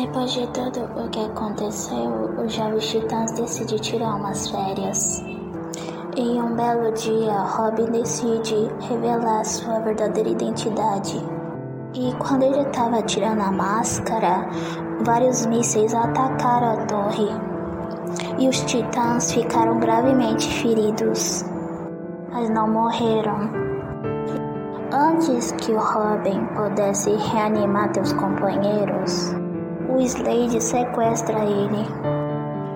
Depois de tudo o que aconteceu, os jovens titãs decidem tirar umas férias. Em um belo dia, Robin decide revelar sua verdadeira identidade. E quando ele estava tirando a máscara, vários mísseis atacaram a torre. E os titãs ficaram gravemente feridos, mas não morreram. Antes que o Robin pudesse reanimar seus companheiros, Slade sequestra ele.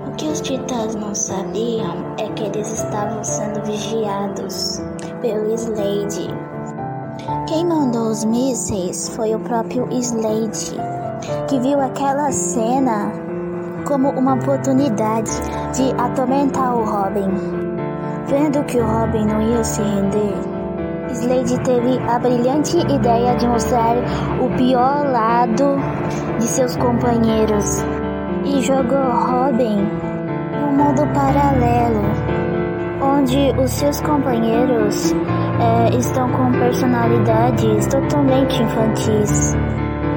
O que os titãs não sabiam é que eles estavam sendo vigiados pelo Slade. Quem mandou os mísseis foi o próprio Slade, que viu aquela cena como uma oportunidade de atormentar o Robin. Vendo que o Robin não ia se render, Slade teve a brilhante ideia de mostrar o pior lado de seus companheiros e jogou Robin um mundo paralelo, onde os seus companheiros é, estão com personalidades totalmente infantis,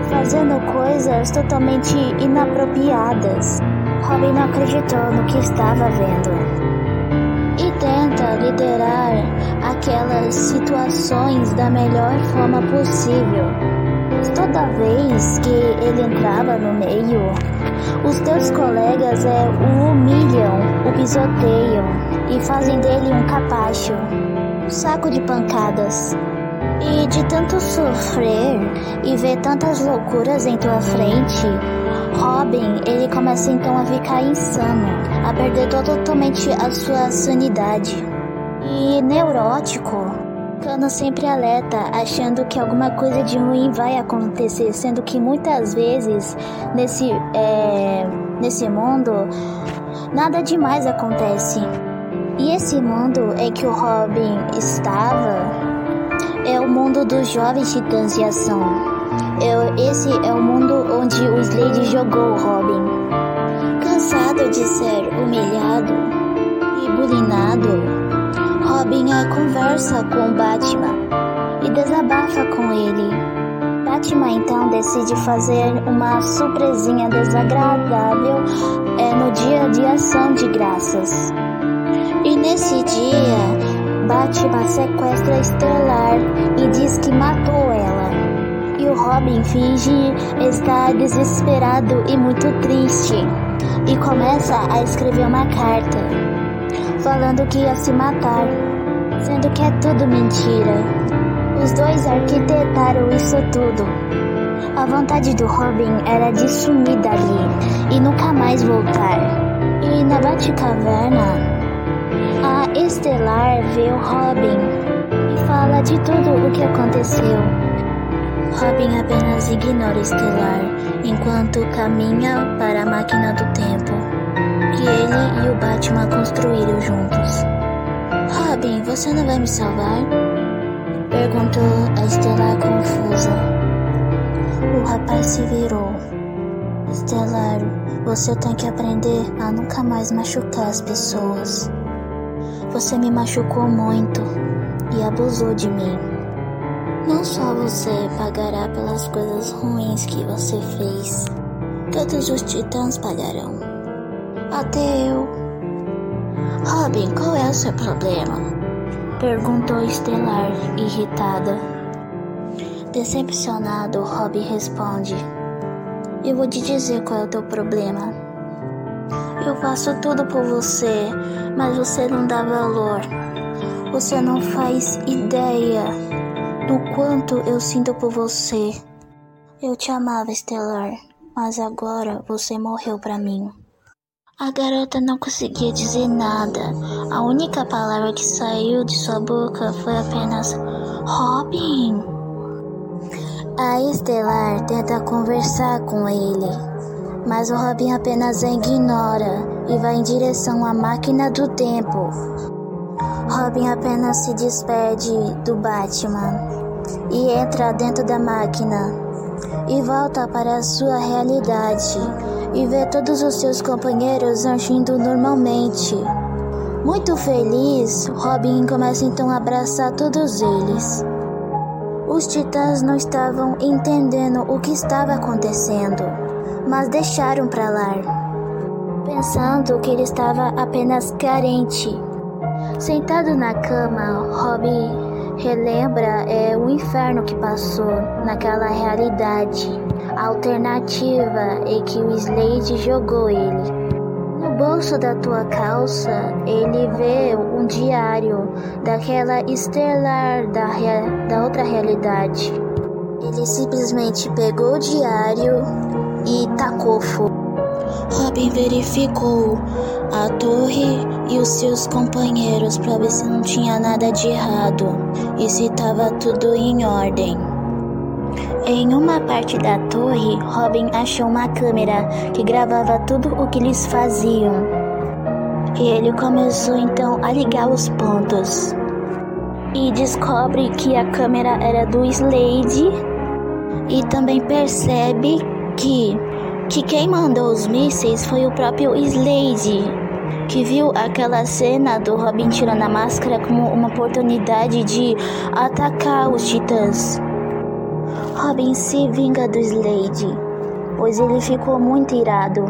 fazendo coisas totalmente inapropriadas. Robin não acreditou no que estava vendo liderar aquelas situações da melhor forma possível. Toda vez que ele entrava no meio, os teus colegas é, o humilham, o pisoteiam e fazem dele um capacho, um saco de pancadas. E de tanto sofrer e ver tantas loucuras em tua frente, Robin, ele começa então a ficar insano, a perder totalmente a sua sanidade. E neurótico, ficando sempre alerta, achando que alguma coisa de ruim vai acontecer, sendo que muitas vezes nesse, é, nesse mundo nada demais acontece. E esse mundo em que o Robin estava é o mundo dos jovens titãs de ação. É, esse é o mundo onde o Slade jogou o Robin. Cansado de ser humilhado e bulinado, Robin conversa com Batman e desabafa com ele. Batman então decide fazer uma surpresinha desagradável é, no dia de ação de graças. E nesse dia, Batman sequestra Estelar e diz que matou ela. E o Robin finge estar desesperado e muito triste e começa a escrever uma carta falando que ia se matar, sendo que é tudo mentira. Os dois arquitetaram isso tudo. A vontade do Robin era de sumir dali e nunca mais voltar. E na Batcaverna, a Estelar vê o Robin e fala de tudo o que aconteceu. Robin apenas ignora Estelar enquanto caminha para a máquina do tempo que ele e o Batman construíram juntos. Robin, você não vai me salvar? Perguntou a Estelar confusa. O rapaz se virou. Estelar, você tem que aprender a nunca mais machucar as pessoas. Você me machucou muito e abusou de mim. Não só você pagará pelas coisas ruins que você fez. Todos os titãs pagarão. Até eu. Robin, qual é o seu problema? Perguntou Estelar, irritada. Decepcionado, Robin responde: Eu vou te dizer qual é o teu problema. Eu faço tudo por você, mas você não dá valor. Você não faz ideia do quanto eu sinto por você. Eu te amava, Estelar, mas agora você morreu para mim. A garota não conseguia dizer nada. A única palavra que saiu de sua boca foi apenas Robin. A Estelar tenta conversar com ele mas o Robin apenas a ignora e vai em direção à máquina do tempo. Robin apenas se despede do Batman e entra dentro da máquina e volta para a sua realidade e vê todos os seus companheiros agindo normalmente. Muito feliz, Robin começa então a abraçar todos eles. Os titãs não estavam entendendo o que estava acontecendo mas deixaram para lá, pensando que ele estava apenas carente. Sentado na cama, Robbie relembra é, o inferno que passou naquela realidade alternativa em que o Slade jogou ele. No bolso da tua calça, ele vê um diário daquela estelar da, da outra realidade. Ele simplesmente pegou o diário e tacou fogo. Robin verificou a torre e os seus companheiros para ver se não tinha nada de errado e se estava tudo em ordem. Em uma parte da torre, Robin achou uma câmera que gravava tudo o que eles faziam. E ele começou então a ligar os pontos. E descobre que a câmera era do Slade. E também percebe que, que quem mandou os mísseis foi o próprio Slade que viu aquela cena do Robin tirando a máscara como uma oportunidade de atacar os titãs. Robin se vinga do Slade, pois ele ficou muito irado.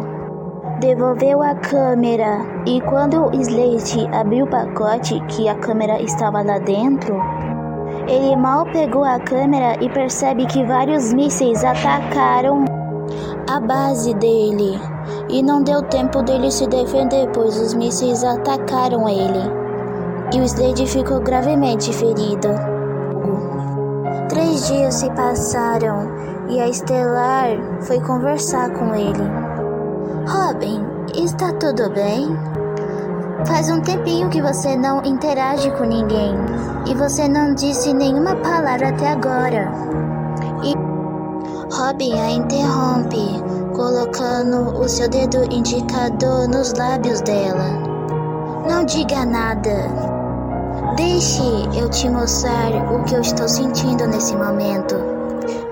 Devolveu a câmera e quando Slade abriu o pacote que a câmera estava lá dentro, ele mal pegou a câmera e percebe que vários mísseis atacaram a base dele e não deu tempo dele se defender, pois os mísseis atacaram ele. E o Slade ficou gravemente ferido. Três dias se passaram e a Estelar foi conversar com ele. Robin, está tudo bem? Faz um tempinho que você não interage com ninguém e você não disse nenhuma palavra até agora. E Robin a interrompe, colocando o seu dedo indicador nos lábios dela. Não diga nada. Deixe eu te mostrar o que eu estou sentindo nesse momento,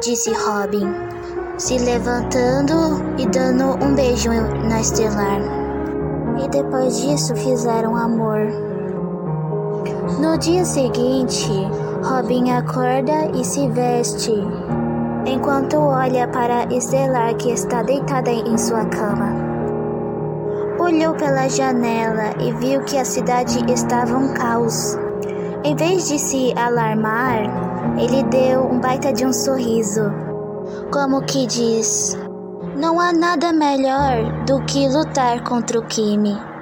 disse Robin, se levantando e dando um beijo na Estelar. E depois disso fizeram amor. No dia seguinte, Robin acorda e se veste, enquanto olha para Estelar que está deitada em sua cama. Olhou pela janela e viu que a cidade estava um caos. Em vez de se alarmar, ele deu um baita de um sorriso, como que diz: Não há nada melhor do que lutar contra o Kimi.